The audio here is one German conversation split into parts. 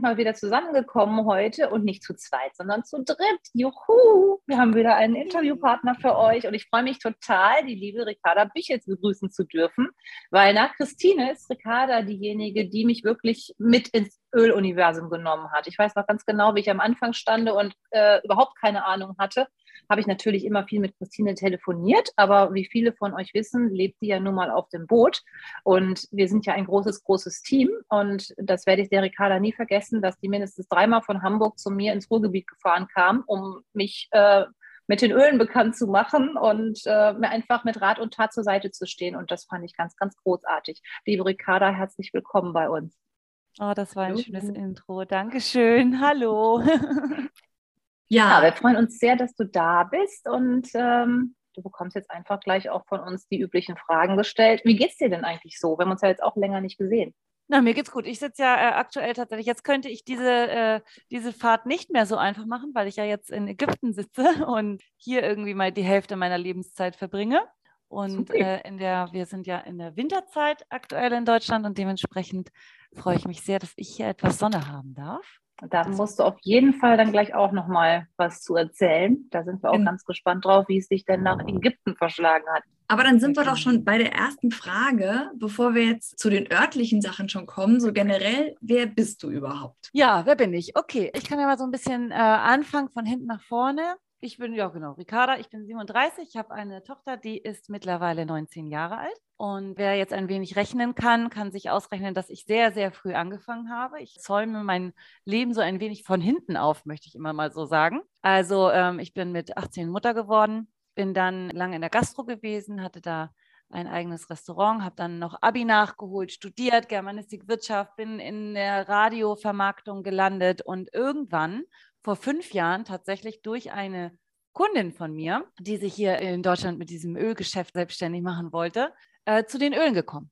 Mal wieder zusammengekommen heute und nicht zu zweit, sondern zu dritt. Juhu! Wir haben wieder einen Interviewpartner für euch und ich freue mich total, die liebe Ricarda Bichels begrüßen zu dürfen, weil nach Christine ist Ricarda diejenige, die mich wirklich mit ins Öluniversum genommen hat. Ich weiß noch ganz genau, wie ich am Anfang stande und äh, überhaupt keine Ahnung hatte habe ich natürlich immer viel mit Christine telefoniert, aber wie viele von euch wissen, lebt sie ja nun mal auf dem Boot und wir sind ja ein großes, großes Team und das werde ich der Ricarda nie vergessen, dass die mindestens dreimal von Hamburg zu mir ins Ruhrgebiet gefahren kam, um mich äh, mit den Ölen bekannt zu machen und äh, mir einfach mit Rat und Tat zur Seite zu stehen. Und das fand ich ganz, ganz großartig. Liebe Ricarda, herzlich willkommen bei uns. Oh, das war ein Hallo. schönes Intro. Dankeschön. Hallo. Ja. ja, wir freuen uns sehr, dass du da bist und ähm, du bekommst jetzt einfach gleich auch von uns die üblichen Fragen gestellt. Wie geht's dir denn eigentlich so? Wir haben uns ja jetzt auch länger nicht gesehen. Na, mir geht's gut. Ich sitze ja äh, aktuell tatsächlich, jetzt könnte ich diese, äh, diese Fahrt nicht mehr so einfach machen, weil ich ja jetzt in Ägypten sitze und hier irgendwie mal die Hälfte meiner Lebenszeit verbringe. Und äh, in der, wir sind ja in der Winterzeit aktuell in Deutschland und dementsprechend freue ich mich sehr, dass ich hier etwas Sonne haben darf. Da musst du auf jeden Fall dann gleich auch noch mal was zu erzählen. Da sind wir auch mhm. ganz gespannt drauf, wie es sich denn nach Ägypten verschlagen hat. Aber dann sind wir doch schon bei der ersten Frage, bevor wir jetzt zu den örtlichen Sachen schon kommen. So generell, wer bist du überhaupt? Ja, wer bin ich? Okay, ich kann ja mal so ein bisschen äh, anfangen von hinten nach vorne. Ich bin, ja genau, Ricarda, ich bin 37, ich habe eine Tochter, die ist mittlerweile 19 Jahre alt. Und wer jetzt ein wenig rechnen kann, kann sich ausrechnen, dass ich sehr, sehr früh angefangen habe. Ich zäume mein Leben so ein wenig von hinten auf, möchte ich immer mal so sagen. Also ähm, ich bin mit 18 Mutter geworden, bin dann lange in der Gastro gewesen, hatte da ein eigenes Restaurant, habe dann noch Abi nachgeholt, studiert, Germanistik, Wirtschaft, bin in der Radiovermarktung gelandet und irgendwann vor fünf Jahren tatsächlich durch eine Kundin von mir, die sich hier in Deutschland mit diesem Ölgeschäft selbstständig machen wollte, äh, zu den Ölen gekommen.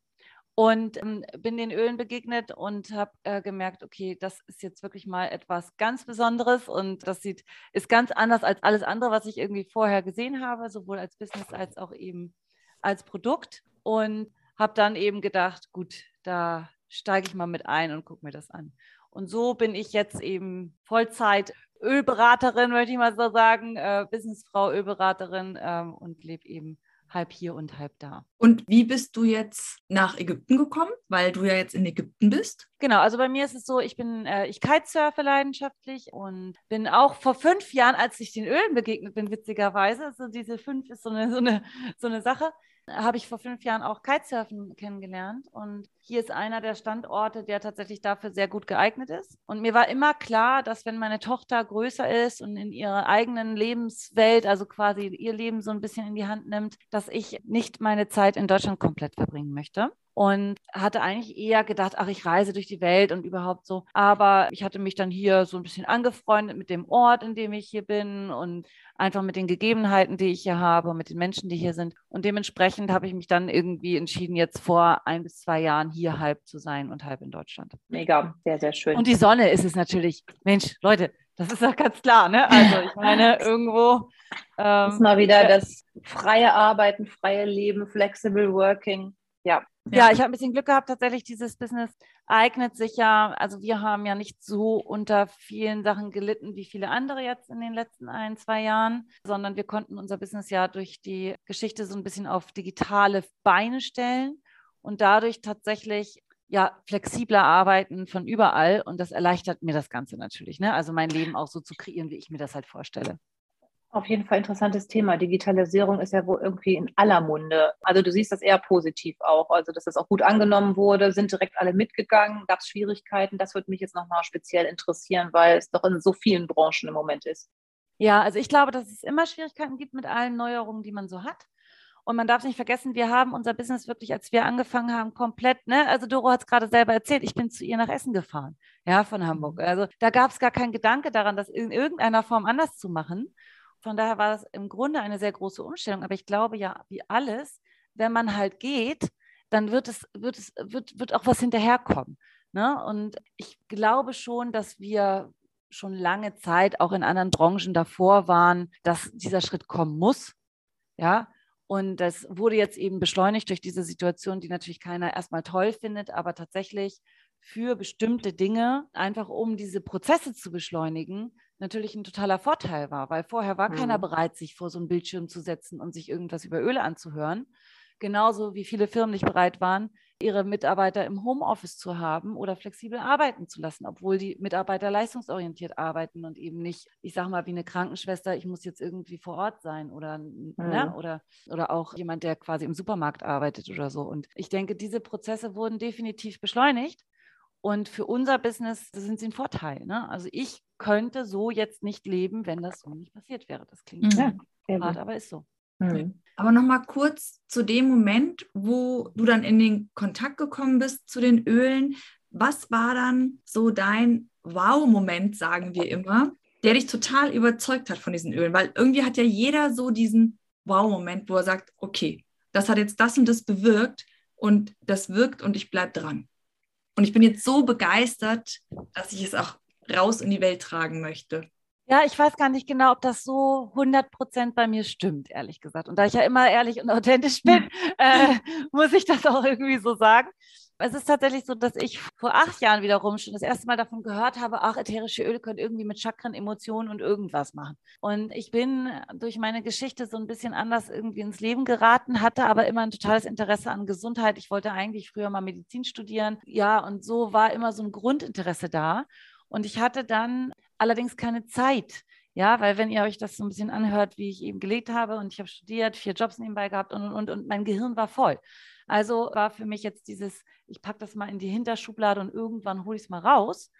Und ähm, bin den Ölen begegnet und habe äh, gemerkt, okay, das ist jetzt wirklich mal etwas ganz Besonderes und das sieht, ist ganz anders als alles andere, was ich irgendwie vorher gesehen habe, sowohl als Business als auch eben als Produkt. Und habe dann eben gedacht, gut, da steige ich mal mit ein und gucke mir das an. Und so bin ich jetzt eben Vollzeit Ölberaterin, möchte ich mal so sagen, äh, Businessfrau, Ölberaterin ähm, und lebe eben halb hier und halb da. Und wie bist du jetzt nach Ägypten gekommen, weil du ja jetzt in Ägypten bist? Genau, also bei mir ist es so, ich bin, äh, ich kitesurfe leidenschaftlich und bin auch vor fünf Jahren, als ich den Ölen begegnet bin, witzigerweise, also diese fünf ist so eine, so eine, so eine Sache, habe ich vor fünf Jahren auch Kitesurfen kennengelernt. Und hier ist einer der Standorte, der tatsächlich dafür sehr gut geeignet ist. Und mir war immer klar, dass wenn meine Tochter größer ist und in ihrer eigenen Lebenswelt, also quasi ihr Leben so ein bisschen in die Hand nimmt, dass ich nicht meine Zeit in Deutschland komplett verbringen möchte und hatte eigentlich eher gedacht, ach, ich reise durch die Welt und überhaupt so. Aber ich hatte mich dann hier so ein bisschen angefreundet mit dem Ort, in dem ich hier bin und einfach mit den Gegebenheiten, die ich hier habe, mit den Menschen, die hier sind. Und dementsprechend habe ich mich dann irgendwie entschieden, jetzt vor ein bis zwei Jahren hier halb zu sein und halb in Deutschland. Mega, sehr, sehr schön. Und die Sonne ist es natürlich. Mensch, Leute, das ist ja ganz klar, ne? Also ich meine, irgendwo. Ähm, das ist mal wieder das freie Arbeiten, freie Leben, flexible working. Ja, ja, ich habe ein bisschen Glück gehabt. Tatsächlich, dieses Business eignet sich ja, also wir haben ja nicht so unter vielen Sachen gelitten wie viele andere jetzt in den letzten ein, zwei Jahren, sondern wir konnten unser Business ja durch die Geschichte so ein bisschen auf digitale Beine stellen und dadurch tatsächlich ja flexibler arbeiten von überall und das erleichtert mir das Ganze natürlich. Ne? Also mein Leben auch so zu kreieren, wie ich mir das halt vorstelle. Auf jeden Fall interessantes Thema. Digitalisierung ist ja wohl irgendwie in aller Munde. Also du siehst das eher positiv auch. Also dass das auch gut angenommen wurde, sind direkt alle mitgegangen, gab es Schwierigkeiten. Das würde mich jetzt nochmal speziell interessieren, weil es doch in so vielen Branchen im Moment ist. Ja, also ich glaube, dass es immer Schwierigkeiten gibt mit allen Neuerungen, die man so hat. Und man darf nicht vergessen, wir haben unser Business wirklich, als wir angefangen haben, komplett, ne? Also Doro hat es gerade selber erzählt, ich bin zu ihr nach Essen gefahren, ja, von Hamburg. Mhm. Also da gab es gar keinen Gedanke daran, das in irgendeiner Form anders zu machen. Von daher war das im Grunde eine sehr große Umstellung. Aber ich glaube ja, wie alles, wenn man halt geht, dann wird es, wird es, wird, wird auch was hinterherkommen. Ne? Und ich glaube schon, dass wir schon lange Zeit auch in anderen Branchen davor waren, dass dieser Schritt kommen muss. Ja, und das wurde jetzt eben beschleunigt durch diese Situation, die natürlich keiner erstmal toll findet, aber tatsächlich für bestimmte Dinge, einfach um diese Prozesse zu beschleunigen, natürlich ein totaler Vorteil war, weil vorher war mhm. keiner bereit, sich vor so einen Bildschirm zu setzen und sich irgendwas über Öle anzuhören. Genauso wie viele Firmen nicht bereit waren, ihre Mitarbeiter im Homeoffice zu haben oder flexibel arbeiten zu lassen, obwohl die Mitarbeiter leistungsorientiert arbeiten und eben nicht, ich sage mal, wie eine Krankenschwester, ich muss jetzt irgendwie vor Ort sein oder, ne, mhm. ne, oder, oder auch jemand, der quasi im Supermarkt arbeitet oder so. Und ich denke, diese Prozesse wurden definitiv beschleunigt. Und für unser Business sind sie ein Vorteil. Ne? Also ich könnte so jetzt nicht leben, wenn das so nicht passiert wäre. Das klingt mhm. hart, aber ist so. Mhm. Aber nochmal kurz zu dem Moment, wo du dann in den Kontakt gekommen bist zu den Ölen. Was war dann so dein Wow-Moment, sagen wir immer, der dich total überzeugt hat von diesen Ölen? Weil irgendwie hat ja jeder so diesen Wow-Moment, wo er sagt, okay, das hat jetzt das und das bewirkt und das wirkt und ich bleibe dran. Und ich bin jetzt so begeistert, dass ich es auch raus in die Welt tragen möchte. Ja, ich weiß gar nicht genau, ob das so 100 Prozent bei mir stimmt, ehrlich gesagt. Und da ich ja immer ehrlich und authentisch bin, äh, muss ich das auch irgendwie so sagen. Es ist tatsächlich so, dass ich vor acht Jahren wiederum schon das erste Mal davon gehört habe, ach, ätherische Öle können irgendwie mit Chakren, Emotionen und irgendwas machen. Und ich bin durch meine Geschichte so ein bisschen anders irgendwie ins Leben geraten, hatte aber immer ein totales Interesse an Gesundheit. Ich wollte eigentlich früher mal Medizin studieren. Ja, und so war immer so ein Grundinteresse da. Und ich hatte dann allerdings keine Zeit. Ja, weil wenn ihr euch das so ein bisschen anhört, wie ich eben gelegt habe und ich habe studiert, vier Jobs nebenbei gehabt und, und, und mein Gehirn war voll. Also war für mich jetzt dieses, ich packe das mal in die Hinterschublade und irgendwann hole ich es mal raus.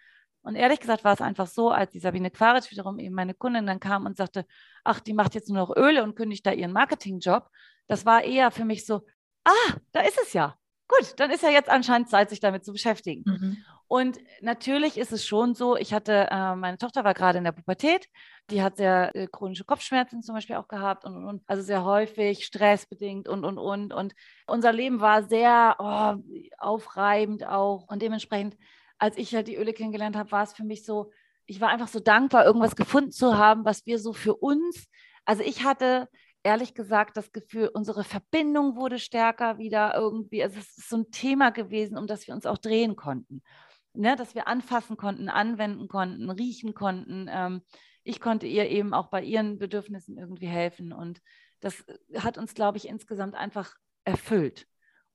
Und ehrlich gesagt war es einfach so, als die Sabine Quaritsch wiederum eben meine Kundin dann kam und sagte, ach, die macht jetzt nur noch Öle und kündigt da ihren Marketingjob. Das war eher für mich so, ah, da ist es ja. Gut, dann ist ja jetzt anscheinend Zeit, sich damit zu beschäftigen. Mhm. Und natürlich ist es schon so, ich hatte, äh, meine Tochter war gerade in der Pubertät, die hat sehr äh, chronische Kopfschmerzen zum Beispiel auch gehabt und, und, und, also sehr häufig, stressbedingt und, und, und. Und unser Leben war sehr oh, aufreibend auch. Und dementsprechend, als ich halt die Öle kennengelernt habe, war es für mich so, ich war einfach so dankbar, irgendwas gefunden zu haben, was wir so für uns, also ich hatte ehrlich gesagt das Gefühl, unsere Verbindung wurde stärker wieder irgendwie. Also es ist so ein Thema gewesen, um das wir uns auch drehen konnten ne, dass wir anfassen konnten, anwenden konnten, riechen konnten. Ähm, ich konnte ihr eben auch bei ihren Bedürfnissen irgendwie helfen. Und das hat uns, glaube ich, insgesamt einfach erfüllt.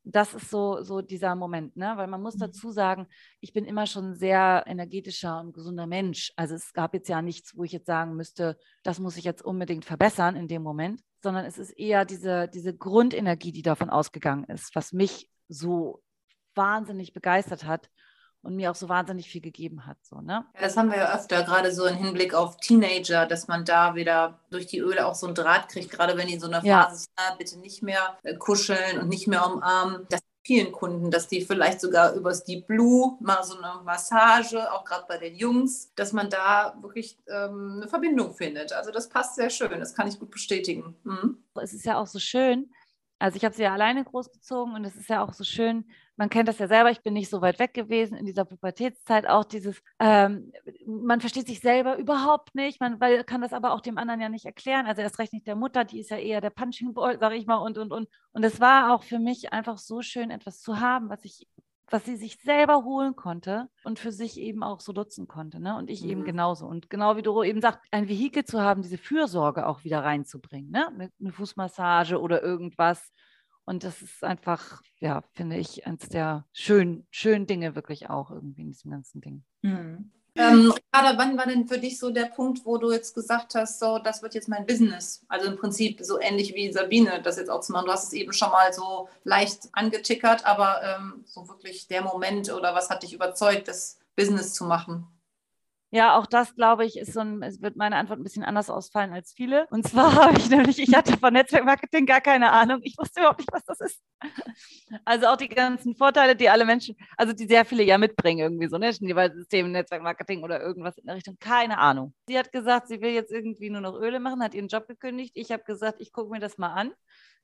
Das ist so, so dieser Moment, ne? weil man muss mhm. dazu sagen, ich bin immer schon ein sehr energetischer und gesunder Mensch. Also es gab jetzt ja nichts, wo ich jetzt sagen müsste, das muss ich jetzt unbedingt verbessern in dem Moment, sondern es ist eher diese, diese Grundenergie, die davon ausgegangen ist, was mich so wahnsinnig begeistert hat und mir auch so wahnsinnig viel gegeben hat. So, ne? Ja, das haben wir ja öfter, gerade so im Hinblick auf Teenager, dass man da wieder durch die Öle auch so einen Draht kriegt, gerade wenn die in so einer Phase ja. sind, bitte nicht mehr äh, kuscheln und nicht mehr umarmen. Das vielen Kunden, dass die vielleicht sogar übers Deep Blue mal so eine Massage, auch gerade bei den Jungs, dass man da wirklich ähm, eine Verbindung findet. Also das passt sehr schön, das kann ich gut bestätigen. Mhm. Es ist ja auch so schön, also ich habe sie ja alleine großgezogen und es ist ja auch so schön, man kennt das ja selber, ich bin nicht so weit weg gewesen in dieser Pubertätszeit, auch dieses, ähm, man versteht sich selber überhaupt nicht, man weil, kann das aber auch dem anderen ja nicht erklären, also erst recht nicht der Mutter, die ist ja eher der Punching Ball, sage ich mal, und, und, und. Und es war auch für mich einfach so schön, etwas zu haben, was ich was sie sich selber holen konnte und für sich eben auch so nutzen konnte. Ne? Und ich mhm. eben genauso. Und genau wie du eben sagst, ein Vehikel zu haben, diese Fürsorge auch wieder reinzubringen. Ne? Eine, eine Fußmassage oder irgendwas. Und das ist einfach, ja, finde ich, eines der schönen, schönen Dinge wirklich auch irgendwie in diesem ganzen Ding. Mhm. Ähm, Ricarda, wann war denn für dich so der Punkt, wo du jetzt gesagt hast, so, das wird jetzt mein Business? Also im Prinzip so ähnlich wie Sabine, das jetzt auch zu machen. Du hast es eben schon mal so leicht angetickert, aber ähm, so wirklich der Moment oder was hat dich überzeugt, das Business zu machen? Ja, auch das, glaube ich, ist so ein, es wird meine Antwort ein bisschen anders ausfallen als viele. Und zwar habe ich nämlich, ich hatte von Netzwerkmarketing gar keine Ahnung. Ich wusste überhaupt nicht, was das ist. Also auch die ganzen Vorteile, die alle Menschen, also die sehr viele ja mitbringen, irgendwie so, ne? System, Netzwerkmarketing oder irgendwas in der Richtung. Keine Ahnung. Sie hat gesagt, sie will jetzt irgendwie nur noch Öle machen, hat ihren Job gekündigt. Ich habe gesagt, ich gucke mir das mal an.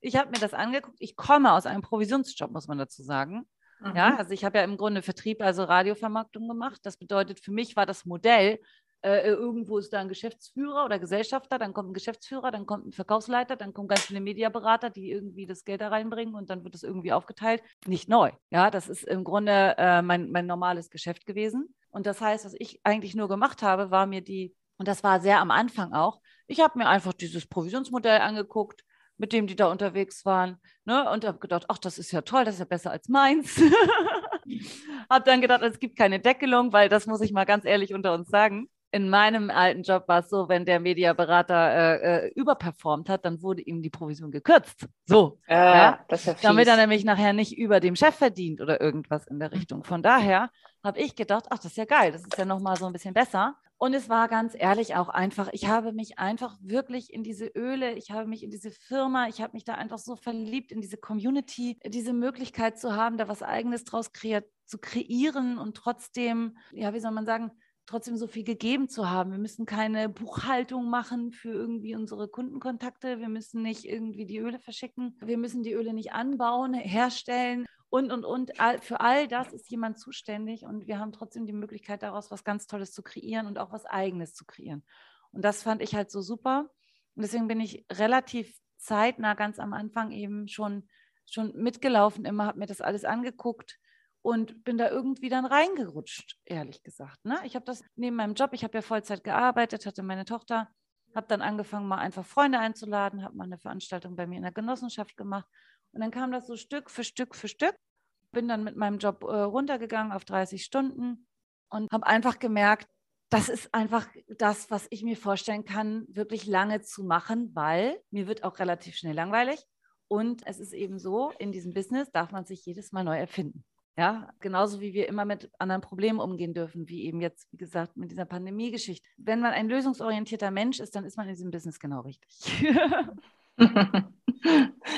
Ich habe mir das angeguckt. Ich komme aus einem Provisionsjob, muss man dazu sagen. Mhm. Ja, also ich habe ja im Grunde Vertrieb, also Radiovermarktung gemacht. Das bedeutet, für mich war das Modell, äh, irgendwo ist da ein Geschäftsführer oder Gesellschafter, dann kommt ein Geschäftsführer, dann kommt ein Verkaufsleiter, dann kommen ganz viele Mediaberater, die irgendwie das Geld da reinbringen und dann wird es irgendwie aufgeteilt. Nicht neu. Ja, das ist im Grunde äh, mein, mein normales Geschäft gewesen. Und das heißt, was ich eigentlich nur gemacht habe, war mir die, und das war sehr am Anfang auch, ich habe mir einfach dieses Provisionsmodell angeguckt, mit dem die da unterwegs waren. Ne? Und habe gedacht, ach, das ist ja toll, das ist ja besser als meins. habe dann gedacht, es gibt keine Deckelung, weil das muss ich mal ganz ehrlich unter uns sagen. In meinem alten Job war es so, wenn der Mediaberater äh, äh, überperformt hat, dann wurde ihm die Provision gekürzt. So. Äh, ja? ja damit er nämlich nachher nicht über dem Chef verdient oder irgendwas in der Richtung. Von daher habe ich gedacht, ach, das ist ja geil, das ist ja nochmal so ein bisschen besser. Und es war ganz ehrlich auch einfach, ich habe mich einfach wirklich in diese Öle, ich habe mich in diese Firma, ich habe mich da einfach so verliebt in diese Community, diese Möglichkeit zu haben, da was eigenes draus kreiert, zu kreieren und trotzdem, ja, wie soll man sagen, trotzdem so viel gegeben zu haben. Wir müssen keine Buchhaltung machen für irgendwie unsere Kundenkontakte. Wir müssen nicht irgendwie die Öle verschicken. Wir müssen die Öle nicht anbauen, herstellen und, und, und. Für all das ist jemand zuständig und wir haben trotzdem die Möglichkeit, daraus was ganz Tolles zu kreieren und auch was Eigenes zu kreieren. Und das fand ich halt so super. Und deswegen bin ich relativ zeitnah, ganz am Anfang eben schon, schon mitgelaufen, immer habe mir das alles angeguckt und bin da irgendwie dann reingerutscht, ehrlich gesagt. Ne? Ich habe das neben meinem Job, ich habe ja Vollzeit gearbeitet, hatte meine Tochter, habe dann angefangen, mal einfach Freunde einzuladen, habe mal eine Veranstaltung bei mir in der Genossenschaft gemacht und dann kam das so Stück für Stück für Stück. Bin dann mit meinem Job äh, runtergegangen auf 30 Stunden und habe einfach gemerkt, das ist einfach das, was ich mir vorstellen kann, wirklich lange zu machen, weil mir wird auch relativ schnell langweilig. Und es ist eben so, in diesem Business darf man sich jedes Mal neu erfinden. Ja, genauso wie wir immer mit anderen Problemen umgehen dürfen, wie eben jetzt, wie gesagt, mit dieser Pandemie-Geschichte. Wenn man ein lösungsorientierter Mensch ist, dann ist man in diesem Business genau richtig.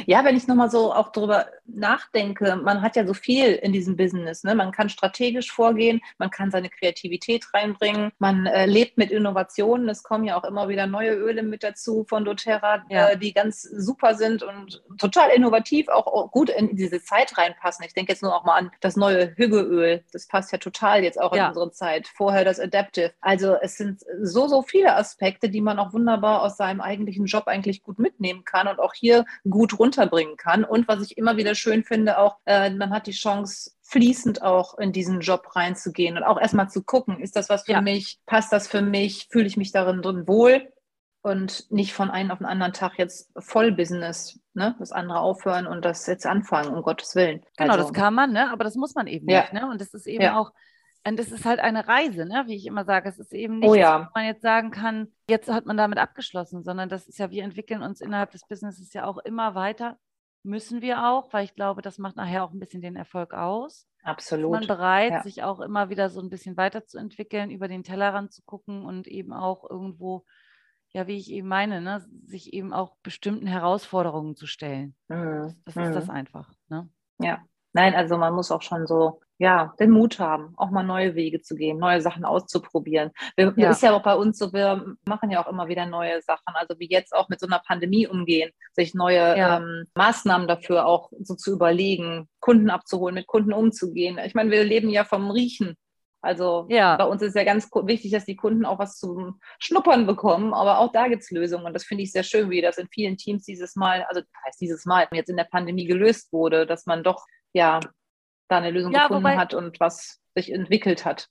Ja, wenn ich nochmal so auch darüber nachdenke, man hat ja so viel in diesem Business. Ne? Man kann strategisch vorgehen, man kann seine Kreativität reinbringen, man äh, lebt mit Innovationen. Es kommen ja auch immer wieder neue Öle mit dazu von doTERRA, ja. äh, die ganz super sind und total innovativ, auch, auch, gut in diese Zeit reinpassen. Ich denke jetzt nur auch mal an das neue Hüggeöl. Das passt ja total jetzt auch ja. in unsere Zeit. Vorher das Adaptive. Also es sind so, so viele Aspekte, die man auch wunderbar aus seinem eigentlichen Job eigentlich gut mitnehmen kann und auch hier gut runterbringen kann. Und was ich immer wieder schön finde, auch äh, man hat die Chance, fließend auch in diesen Job reinzugehen und auch erstmal zu gucken, ist das was für ja. mich, passt das für mich, fühle ich mich darin drin wohl und nicht von einem auf den anderen Tag jetzt voll Business, ne, das andere aufhören und das jetzt anfangen, um Gottes Willen. Genau, also, das kann man, ne, aber das muss man eben ja. nicht, ne, und das ist eben ja. auch und es ist halt eine Reise, ne? wie ich immer sage. Es ist eben nicht, oh ja. man jetzt sagen kann, jetzt hat man damit abgeschlossen, sondern das ist ja, wir entwickeln uns innerhalb des Businesses ja auch immer weiter. Müssen wir auch, weil ich glaube, das macht nachher auch ein bisschen den Erfolg aus. Absolut. Ist man bereit, ja. sich auch immer wieder so ein bisschen weiterzuentwickeln, über den Tellerrand zu gucken und eben auch irgendwo, ja, wie ich eben meine, ne, sich eben auch bestimmten Herausforderungen zu stellen. Mhm. Das ist mhm. das einfach. Ne? Ja, nein, also man muss auch schon so ja, den Mut haben, auch mal neue Wege zu gehen, neue Sachen auszuprobieren. Wir, ja. Ist ja auch bei uns so, wir machen ja auch immer wieder neue Sachen, also wie jetzt auch mit so einer Pandemie umgehen, sich neue ja. ähm, Maßnahmen dafür auch so zu überlegen, Kunden abzuholen, mit Kunden umzugehen. Ich meine, wir leben ja vom Riechen. Also ja. bei uns ist ja ganz wichtig, dass die Kunden auch was zum Schnuppern bekommen, aber auch da gibt es Lösungen und das finde ich sehr schön, wie das in vielen Teams dieses Mal, also heißt dieses Mal, jetzt in der Pandemie gelöst wurde, dass man doch ja da eine Lösung ja, gefunden wobei, hat und was sich entwickelt hat.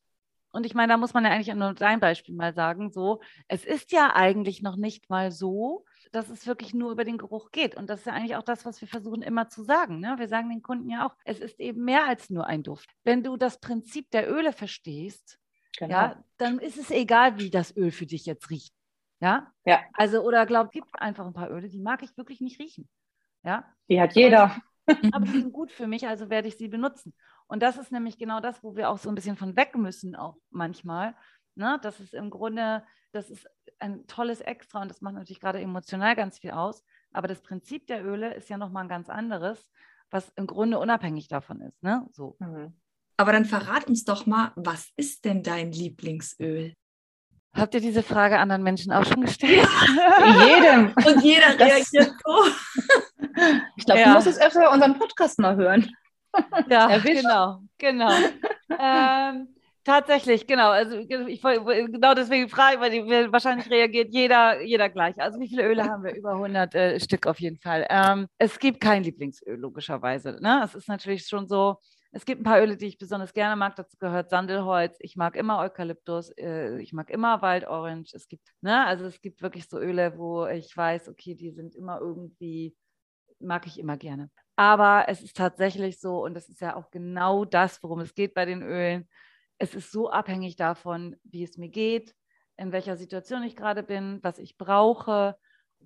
Und ich meine, da muss man ja eigentlich nur dein Beispiel mal sagen, so, es ist ja eigentlich noch nicht mal so, dass es wirklich nur über den Geruch geht. Und das ist ja eigentlich auch das, was wir versuchen immer zu sagen. Ne? Wir sagen den Kunden ja auch, es ist eben mehr als nur ein Duft. Wenn du das Prinzip der Öle verstehst, genau. ja, dann ist es egal, wie das Öl für dich jetzt riecht. Ja? Ja. Also, oder glaubt, gibt einfach ein paar Öle, die mag ich wirklich nicht riechen. Ja? Die hat jeder. Aber die sind gut für mich, also werde ich sie benutzen. Und das ist nämlich genau das, wo wir auch so ein bisschen von weg müssen, auch manchmal, Ne? Das ist im Grunde, das ist ein tolles Extra und das macht natürlich gerade emotional ganz viel aus. Aber das Prinzip der Öle ist ja nochmal ein ganz anderes, was im Grunde unabhängig davon ist. Ne? So. Mhm. Aber dann verrat uns doch mal, was ist denn dein Lieblingsöl? Habt ihr diese Frage anderen Menschen auch schon gestellt? Jedem. Und jeder reagiert so. Ich glaube, ja. du musst es öfter unseren Podcast mal hören. Ja, Erwischt. genau, genau. ähm, tatsächlich, genau. Also ich genau deswegen frage, weil die, wahrscheinlich reagiert jeder, jeder gleich. Also wie viele Öle haben wir? Über 100 äh, Stück auf jeden Fall. Ähm, es gibt kein Lieblingsöl, logischerweise. Ne? Es ist natürlich schon so, es gibt ein paar Öle, die ich besonders gerne mag. Dazu gehört Sandelholz. Ich mag immer Eukalyptus. Äh, ich mag immer Waldorange. Es gibt, ne, also es gibt wirklich so Öle, wo ich weiß, okay, die sind immer irgendwie, mag ich immer gerne. Aber es ist tatsächlich so, und das ist ja auch genau das, worum es geht bei den Ölen. Es ist so abhängig davon, wie es mir geht, in welcher Situation ich gerade bin, was ich brauche.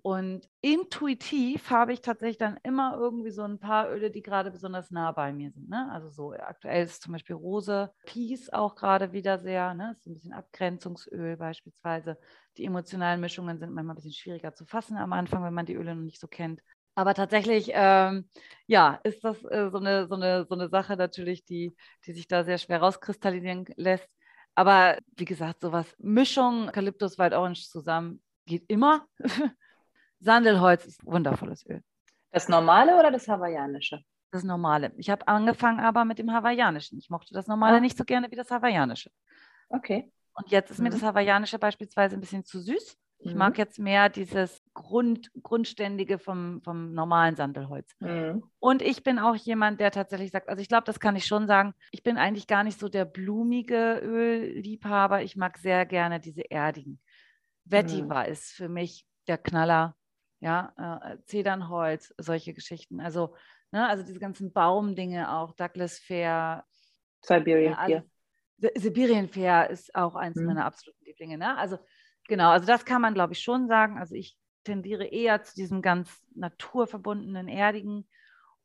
Und intuitiv habe ich tatsächlich dann immer irgendwie so ein paar Öle, die gerade besonders nah bei mir sind. Ne? Also so aktuell ist zum Beispiel Rose, Peace auch gerade wieder sehr, ne? ist ein bisschen Abgrenzungsöl beispielsweise. Die emotionalen Mischungen sind manchmal ein bisschen schwieriger zu fassen am Anfang, wenn man die Öle noch nicht so kennt. Aber tatsächlich, ähm, ja, ist das äh, so, eine, so, eine, so eine Sache natürlich, die, die sich da sehr schwer rauskristallisieren lässt. Aber wie gesagt, sowas, Mischung Eukalyptus, Wild Orange zusammen geht immer. Sandelholz ist wundervolles Öl. Das normale oder das hawaiianische? Das normale. Ich habe angefangen aber mit dem hawaiianischen. Ich mochte das normale ah. nicht so gerne wie das hawaiianische. Okay. Und jetzt ist mhm. mir das hawaiianische beispielsweise ein bisschen zu süß. Ich mhm. mag jetzt mehr dieses Grund, Grundständige vom, vom normalen Sandelholz. Mhm. Und ich bin auch jemand, der tatsächlich sagt, also ich glaube, das kann ich schon sagen, ich bin eigentlich gar nicht so der blumige Ölliebhaber. Ich mag sehr gerne diese erdigen. Vetiver mhm. ist für mich der Knaller. Ja, äh, Zedernholz, solche Geschichten. Also, ne, also diese ganzen Baumdinge auch, Douglas Fair. Siberian ja, also, Fair. Sibirien Fair ist auch eins mhm. meiner absoluten Lieblinge. Ne? Also Genau, also das kann man, glaube ich, schon sagen. Also ich tendiere eher zu diesem ganz naturverbundenen, erdigen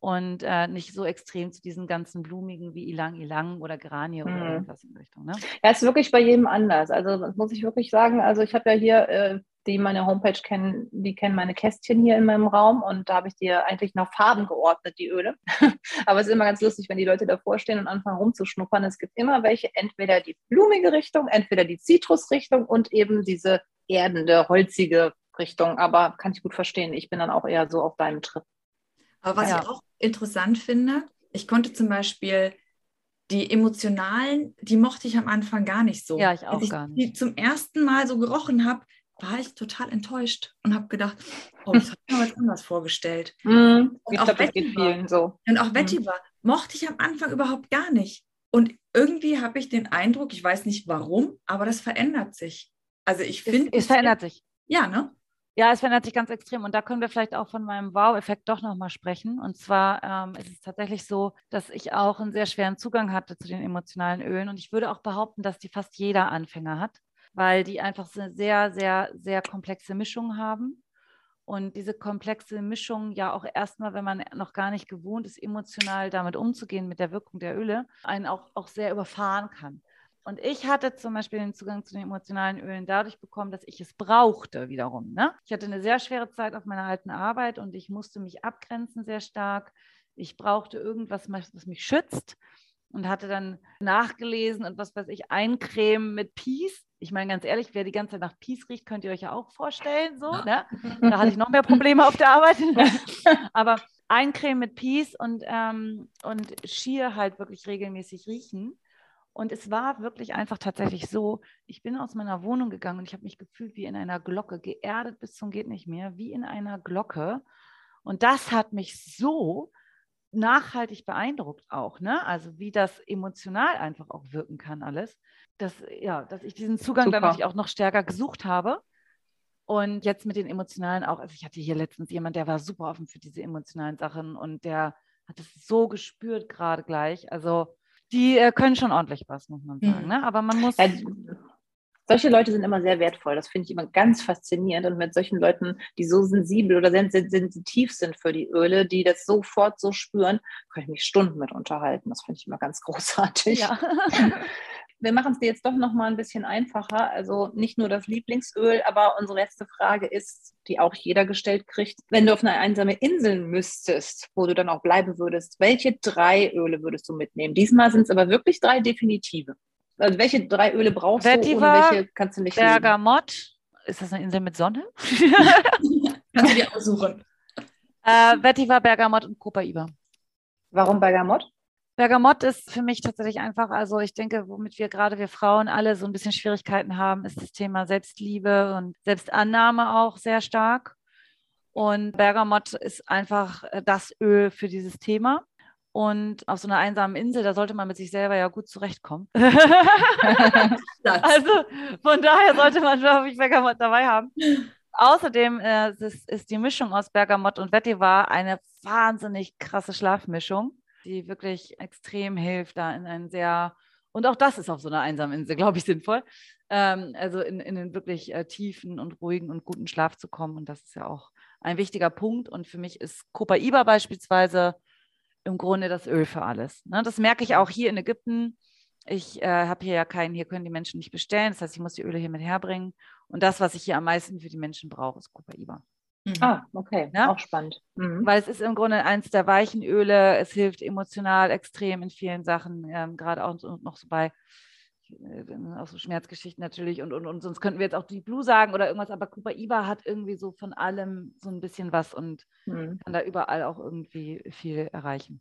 und äh, nicht so extrem zu diesen ganzen blumigen wie Ilang Ilang oder Geranie mhm. oder irgendwas in Richtung. Ne? Ja, ist wirklich bei jedem anders. Also das muss ich wirklich sagen. Also ich habe ja hier, äh, die meine Homepage kennen, die kennen meine Kästchen hier in meinem Raum und da habe ich dir eigentlich nach Farben geordnet, die Öle. Aber es ist immer ganz lustig, wenn die Leute davor stehen und anfangen rumzuschnuppern. Es gibt immer welche, entweder die blumige Richtung, entweder die Zitrusrichtung und eben diese erdende, holzige Richtung. Aber kann ich gut verstehen. Ich bin dann auch eher so auf deinem Trip. Aber was ja. ich auch interessant finde, ich konnte zum Beispiel die emotionalen, die mochte ich am Anfang gar nicht so. Ja, ich auch Als ich gar nicht. Die zum ersten Mal so gerochen habe, war ich total enttäuscht und habe gedacht, oh, das habe ich mir was anders vorgestellt. Mm, ich glaube, das geht vielen so. Und auch Vetiver mm. mochte ich am Anfang überhaupt gar nicht. Und irgendwie habe ich den Eindruck, ich weiß nicht warum, aber das verändert sich. Also ich finde. Es, es verändert sich. Ja, ne? Ja, es verändert sich ganz extrem. Und da können wir vielleicht auch von meinem Wow-Effekt doch nochmal sprechen. Und zwar ähm, ist es tatsächlich so, dass ich auch einen sehr schweren Zugang hatte zu den emotionalen Ölen. Und ich würde auch behaupten, dass die fast jeder Anfänger hat, weil die einfach eine sehr, sehr, sehr komplexe Mischung haben. Und diese komplexe Mischung ja auch erstmal, wenn man noch gar nicht gewohnt ist, emotional damit umzugehen, mit der Wirkung der Öle, einen auch, auch sehr überfahren kann. Und ich hatte zum Beispiel den Zugang zu den emotionalen Ölen dadurch bekommen, dass ich es brauchte wiederum. Ne? Ich hatte eine sehr schwere Zeit auf meiner alten Arbeit und ich musste mich abgrenzen sehr stark. Ich brauchte irgendwas, was mich schützt und hatte dann nachgelesen und was weiß ich, Eincreme mit Peace. Ich meine, ganz ehrlich, wer die ganze Zeit nach Peace riecht, könnt ihr euch ja auch vorstellen. So, ne? Da hatte ich noch mehr Probleme auf der Arbeit. Aber Eincreme mit Peace und, ähm, und Schier halt wirklich regelmäßig riechen. Und es war wirklich einfach tatsächlich so, ich bin aus meiner Wohnung gegangen und ich habe mich gefühlt wie in einer Glocke, geerdet bis zum geht nicht mehr, wie in einer Glocke. Und das hat mich so nachhaltig beeindruckt auch, ne? Also wie das emotional einfach auch wirken kann alles, dass ja, dass ich diesen Zugang Super. dann natürlich auch noch stärker gesucht habe. Und jetzt mit den emotionalen auch, also ich hatte hier letztens jemand, der war super offen für diese emotionalen Sachen und der hat es so gespürt gerade gleich. Also die äh, können schon ordentlich was, muss man sagen. Mhm. Ne? Aber man muss. Ja, solche Leute sind immer sehr wertvoll. Das finde ich immer ganz faszinierend. Und mit solchen Leuten, die so sensibel oder sensitiv sind für die Öle, die das sofort so spüren, kann ich mich Stunden mit unterhalten. Das finde ich immer ganz großartig. Ja. wir machen es dir jetzt doch noch mal ein bisschen einfacher. Also nicht nur das Lieblingsöl, aber unsere letzte Frage ist, die auch jeder gestellt kriegt. Wenn du auf eine einsame Insel müsstest, wo du dann auch bleiben würdest, welche drei Öle würdest du mitnehmen? Diesmal sind es aber wirklich drei definitive. Also welche drei Öle brauchst Vetiver, du, ohne welche kannst du nicht Bergamott. Ist das eine Insel mit Sonne? kannst du dir aussuchen. Äh, Vetiver, Bergamott und Copaiba. Warum Bergamott? Bergamott ist für mich tatsächlich einfach, also ich denke, womit wir gerade, wir Frauen alle so ein bisschen Schwierigkeiten haben, ist das Thema Selbstliebe und Selbstannahme auch sehr stark. Und Bergamott ist einfach äh, das Öl für dieses Thema. Und auf so einer einsamen Insel, da sollte man mit sich selber ja gut zurechtkommen. also von daher sollte man, glaube ich, Bergamott dabei haben. Außerdem äh, ist, ist, die Mischung aus Bergamott und Vetiver eine wahnsinnig krasse Schlafmischung die wirklich extrem hilft, da in einen sehr, und auch das ist auf so einer einsamen Insel, glaube ich, sinnvoll, ähm, also in, in den wirklich äh, tiefen und ruhigen und guten Schlaf zu kommen. Und das ist ja auch ein wichtiger Punkt. Und für mich ist Copaiba beispielsweise im Grunde das Öl für alles. Ne? Das merke ich auch hier in Ägypten. Ich äh, habe hier ja keinen, hier können die Menschen nicht bestellen. Das heißt, ich muss die Öle hier mit herbringen. Und das, was ich hier am meisten für die Menschen brauche, ist Copaiba. Mhm. Ah, okay, ja? auch spannend. Mhm. Weil es ist im Grunde eins der weichen Öle. Es hilft emotional extrem in vielen Sachen, ähm, gerade auch noch so bei äh, auch so Schmerzgeschichten natürlich und, und, und sonst könnten wir jetzt auch die Blue sagen oder irgendwas, aber Cooper Iba hat irgendwie so von allem so ein bisschen was und mhm. kann da überall auch irgendwie viel erreichen.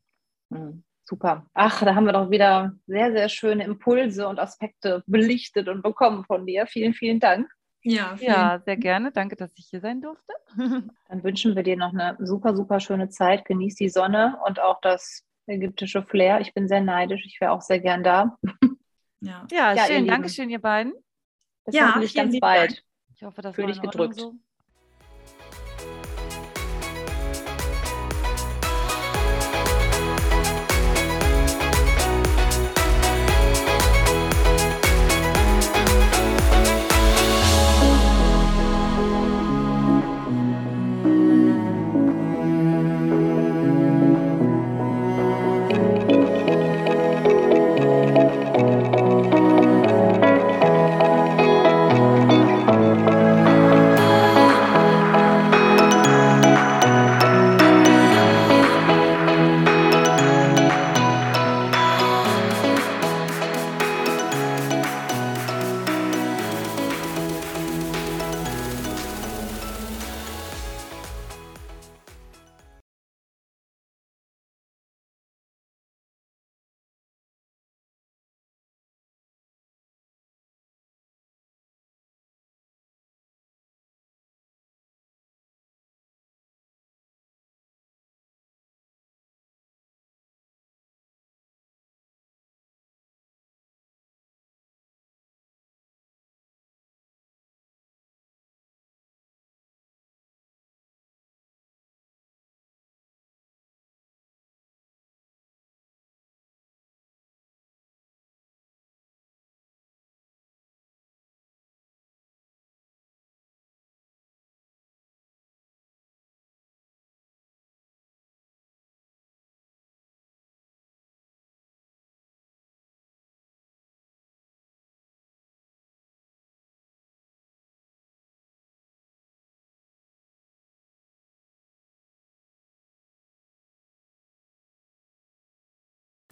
Mhm. Super. Ach, da haben wir doch wieder sehr, sehr schöne Impulse und Aspekte belichtet und bekommen von dir. Vielen, vielen Dank. Ja, ja, sehr gerne. Danke, dass ich hier sein durfte. Dann wünschen wir dir noch eine super, super schöne Zeit. Genieß die Sonne und auch das ägyptische Flair. Ich bin sehr neidisch. Ich wäre auch sehr gern da. Ja, ja, ja schön. Dankeschön, ihr beiden. Bis ja, hoffentlich ganz bald. Dank. Ich hoffe, das Fühl war dich gedrückt. So.